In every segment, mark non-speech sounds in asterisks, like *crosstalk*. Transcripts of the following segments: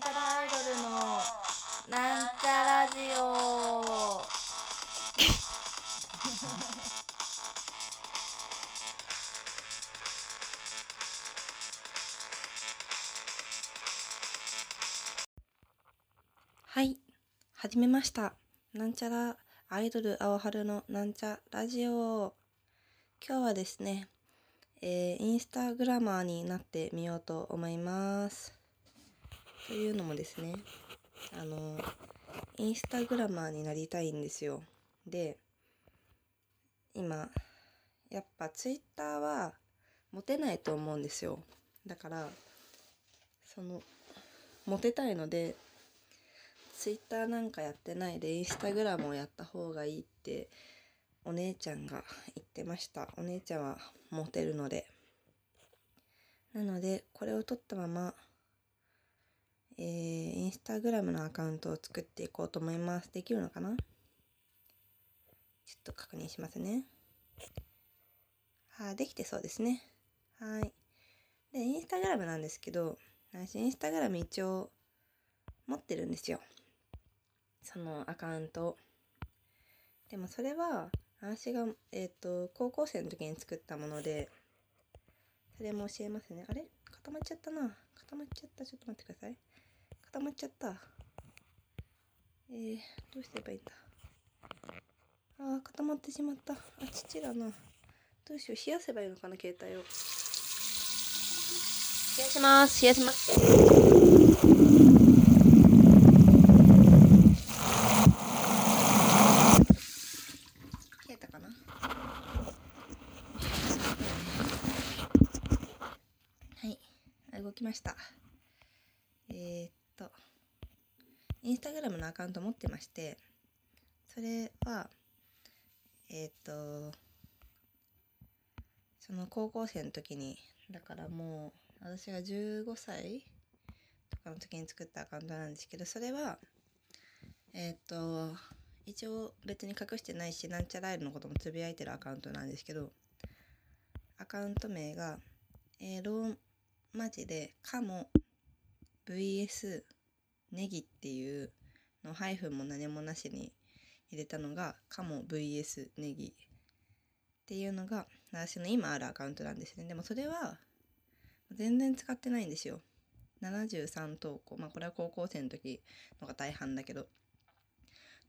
なんちゃらアイドルのなんちゃラジオ。はい始めました。なんちゃらアイドル青春のなんちゃラジオ。今日はですねえー、インスタグラマーになってみようと思います。というのもですねあのインスタグラマーになりたいんですよ。で今やっぱツイッターはモテないと思うんですよ。だからそのモテたいのでツイッターなんかやってないでインスタグラムをやった方がいいってお姉ちゃんが言ってました。お姉ちゃんはモテるので。なのでこれを取ったままえー、インスタグラムのアカウントを作っていこうと思いますできるのかな？ちょっと確認しますねあできてそうですねはいでインスタグラムなんですけど私インスタグラム一応持ってるんですよそのアカウントでもそれは私が、えっ、ー、と、高校生の時に作ったもので、それも教えますね。あれ？固まっちゃったな。固まっちゃった。ちょっと待ってください。固まっちゃった。えー、どうすればいいんだ？ああ、固まってしまった。あ、父だな。どうしよう。冷やせばいいのかな、携帯を。冷やします。冷やします。きました。えー、っと、インスタグラムのアカウント持ってまして、それは、えー、っと、その高校生の時に、だからもう、私が15歳とかの時に作ったアカウントなんですけど、それは、えー、っと、一応別に隠してないし、なんちゃらイルのこともつぶやいてるアカウントなんですけど、アカウント名が、えー、ローマジでカモ VS ネギっていうのハイフンも何もなしに入れたのがカモ VS ネギっていうのが私の今あるアカウントなんですね。でもそれは全然使ってないんですよ。73投稿。まあこれは高校生の時のが大半だけど。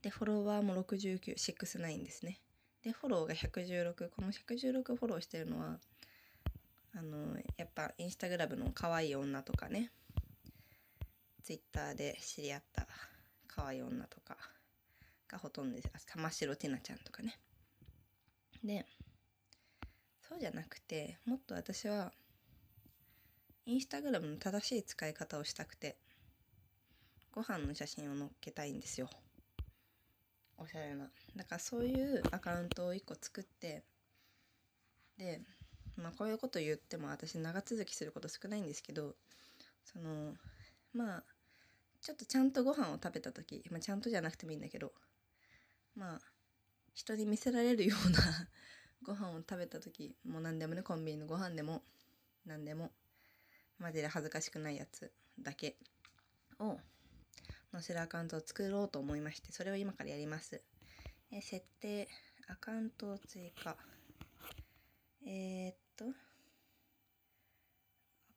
でフォロワーも6969ですね。でフォローが116この116フォローしてるのはあのやっぱインスタグラムの可愛い女とかね。ツイッターで知り合った可愛い女とかがほとんどです。玉城ティナちゃんとかね。でそうじゃなくてもっと私はインスタグラムの正しい使い方をしたくてご飯の写真を載っけたいんですよ。おしゃれな。だからそういうアカウントを1個作ってでまあこういうこと言っても私長続きすること少ないんですけどそのまあちょっとちゃんとご飯を食べた時、まあ、ちゃんとじゃなくてもいいんだけどまあ人に見せられるような *laughs* ご飯を食べた時もう何でもねコンビニのご飯でも何でもマジで恥ずかしくないやつだけを載せるアカウントを作ろうと思いましてそれを今からやります。え設定アカウントを追加えー、っと、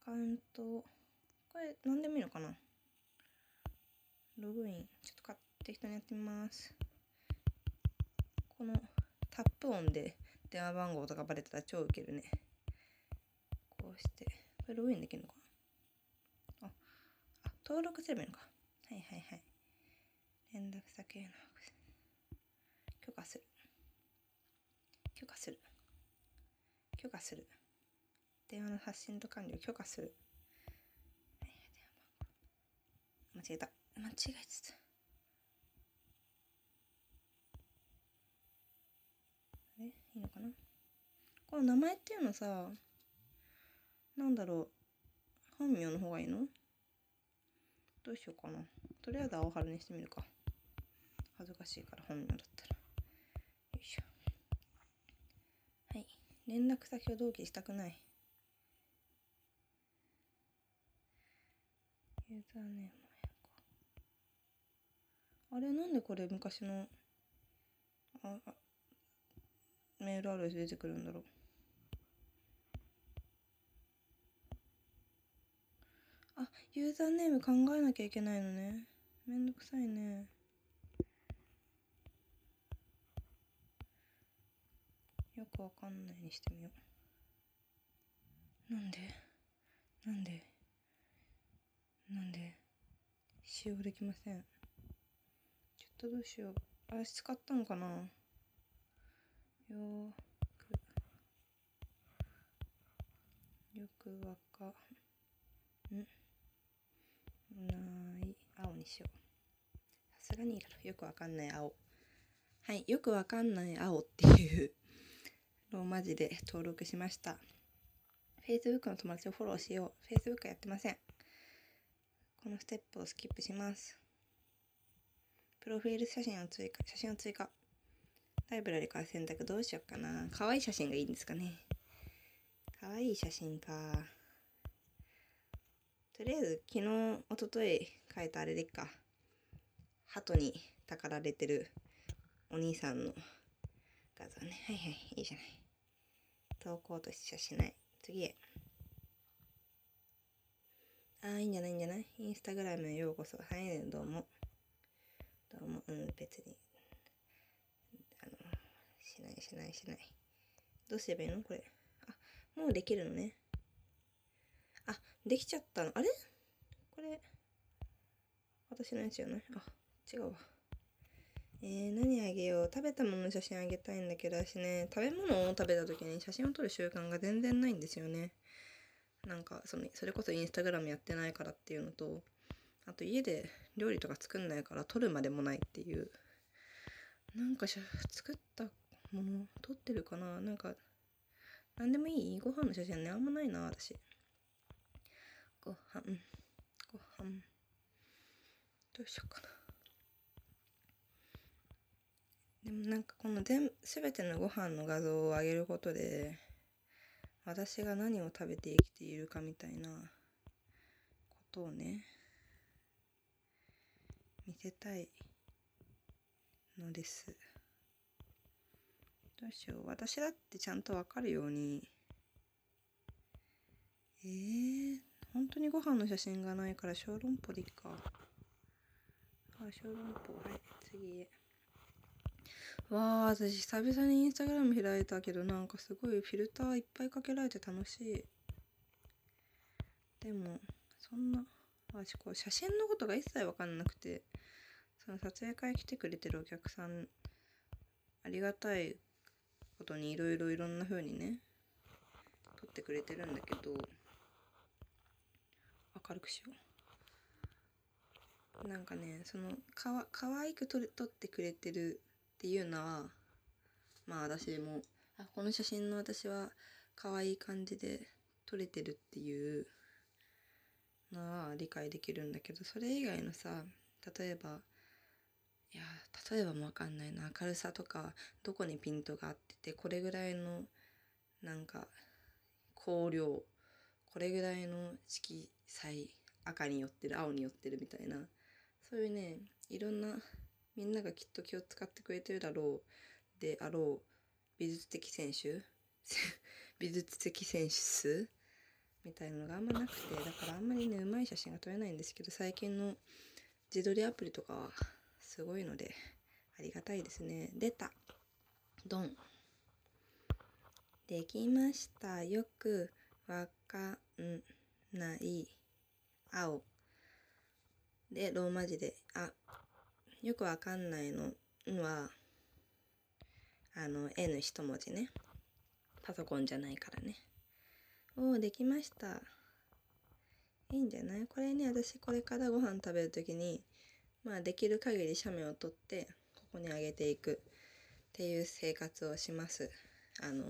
アカウント、これ何でもいいのかな？ログイン、ちょっと買って人にやってみます。このタップ音で電話番号とかバレたら超ウケるね。こうして、これログインできるのかな？あ、あ、登録すればいいのか。はいはいはい。連絡先への許可する。許可する。許可する電話の発信と管理を許可する間違えた。間違えてた。あれ？いいのかな？この名前っていうのさなんだろう。本名の方がいいの？どうしようかな。とりあえず青春にしてみるか。恥ずかしいから本名だったら。よいしょ。はい。連絡先を同期したくない。ユーザーネーム。あれなんでこれ昔のああメールアドレス出てくるんだろう。あユーザーネーム考えなきゃいけないのね。めんどくさいね。よくわかんないにしてみよう。なんで？なんで？なんで？使用できません。とどうしよう。あれ使ったのかな。よーくよくわかんない。青にしよう。さすがにいいだろよくわかんない青。はいよくわかんない青っていうローマ字で登録しました。Facebook の友達をフォローしよう。Facebook やってません。このステップをスキップします。プロフィール写真を追加写真を追加。ライブラリから選択どうしようかな。可愛い写真がいいんですかね。可愛い写真か。とりあえず昨日一昨日書いたあれでっか。鳩にたかられてるお兄さんの画像ね。はいはいいいじゃない。投稿としちゃしない。次へ。ああいいんじゃないいいんじゃない。インスタグラムへようこそ。はいどうも。どううん別に。あのしないしないしない。どうすればいいの？これ。あもうできるのね。あできちゃったの。あれ？これ。私のやつじゃな。いあ違うわ。えー、何あげよう。食べたものの写真あげたいんだけど私ね食べ物を食べた時に写真を撮る習慣が全然ないんですよね。なんかそのそれこそインスタグラムやってないからっていうのとあと家で料理とか作んないから撮るまでもないっていう。なんかし作ったもの撮ってるかな？なんか何でもいい。ご飯の写真ねあんまないな私。ご飯。ご飯。どうしようかな。でもなんかこの全全てのご飯の画像を上げることで私が何を食べて生きているかみたいなことをね見せたいのです。どうしよう。私だってちゃんとわかるように。えー、本当にご飯の写真がないから小籠包でいいか。あ小籠包。はい次へ。わあ私久々にインスタグラム開いたけどなんかすごいフィルターいっぱいかけられて楽しい。でもそんな私こう写真のことが一切分かんなくてその撮影会来てくれてるお客さんありがたいことにいろいろいろんな風にね撮ってくれてるんだけど明るくしよう。なんかねそのかわ可愛く撮撮ってくれてるっていうのはまあ私もあこの写真の私は可愛い感じで撮れてるっていうのは理解できるんだけどそれ以外のさ例えばいや例えばもわかんないな明るさとかどこにピントが合っててこれぐらいのなんか光量これぐらいの色彩赤に寄ってる青に寄ってるみたいなそういうねいろんなみんながきっと気を使ってくれてるだろうであろう美術的選手 *laughs* 美術的選手みたいなのがあんまなくてだからあんまりねうまい写真が撮れないんですけど最近の自撮りアプリとかはすごいのでありがたいですね。出た。ドン。できました。よくわかんない。青。でローマ字であよくわかんないのは、あの、N 一文字ね。パソコンじゃないからね。おお、できました。いいんじゃない？これね、私これからご飯食べるときに、まあできる限り写メを撮って、ここにあげていくっていう生活をします。あの、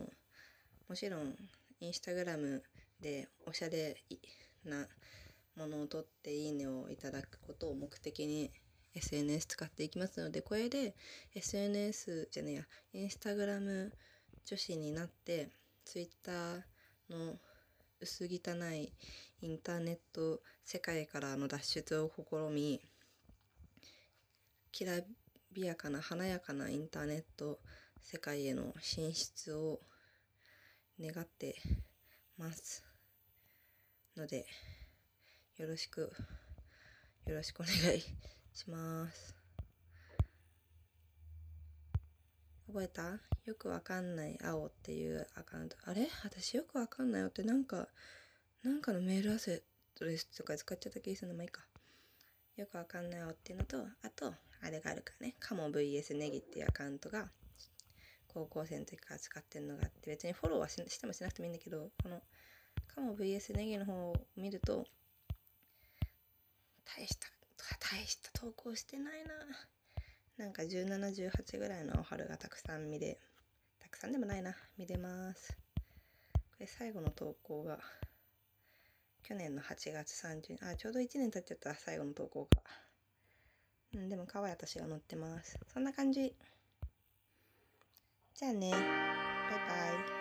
もちろん、インスタグラムでおしゃれなものを撮っていいねをいただくことを目的に SNS 使っていきますのでこれで SNS じゃねえやインスタグラム女子になってツイッターの薄汚いインターネット世界からの脱出を試みきらびやかな華やかなインターネット世界への進出を願ってますのでよろしくよろしくお願いします。覚えた？よくわかんない青っていうアカウント。あれ？私よくわかんないよってなんかなんかのメールアセドレスとか使っちゃった気がするの。まいいか。よくわかんないよっていうのとあとあれがあるからね。カモ VS ネギっていうアカウントが高校生の時から使ってるのがあって別にフォローはしてもしなくてもいいんだけどこのカモ VS ネギの方を見ると大した大した投稿してないな。なんか1718ぐらいの春がたくさん見れたくさんでもないな。見れます。これ最後の投稿が去年の8月30日。あちょうど1年経っちゃった。最後の投稿が。うんでも可愛い私が載ってます。そんな感じ。じゃあね。バイバイ。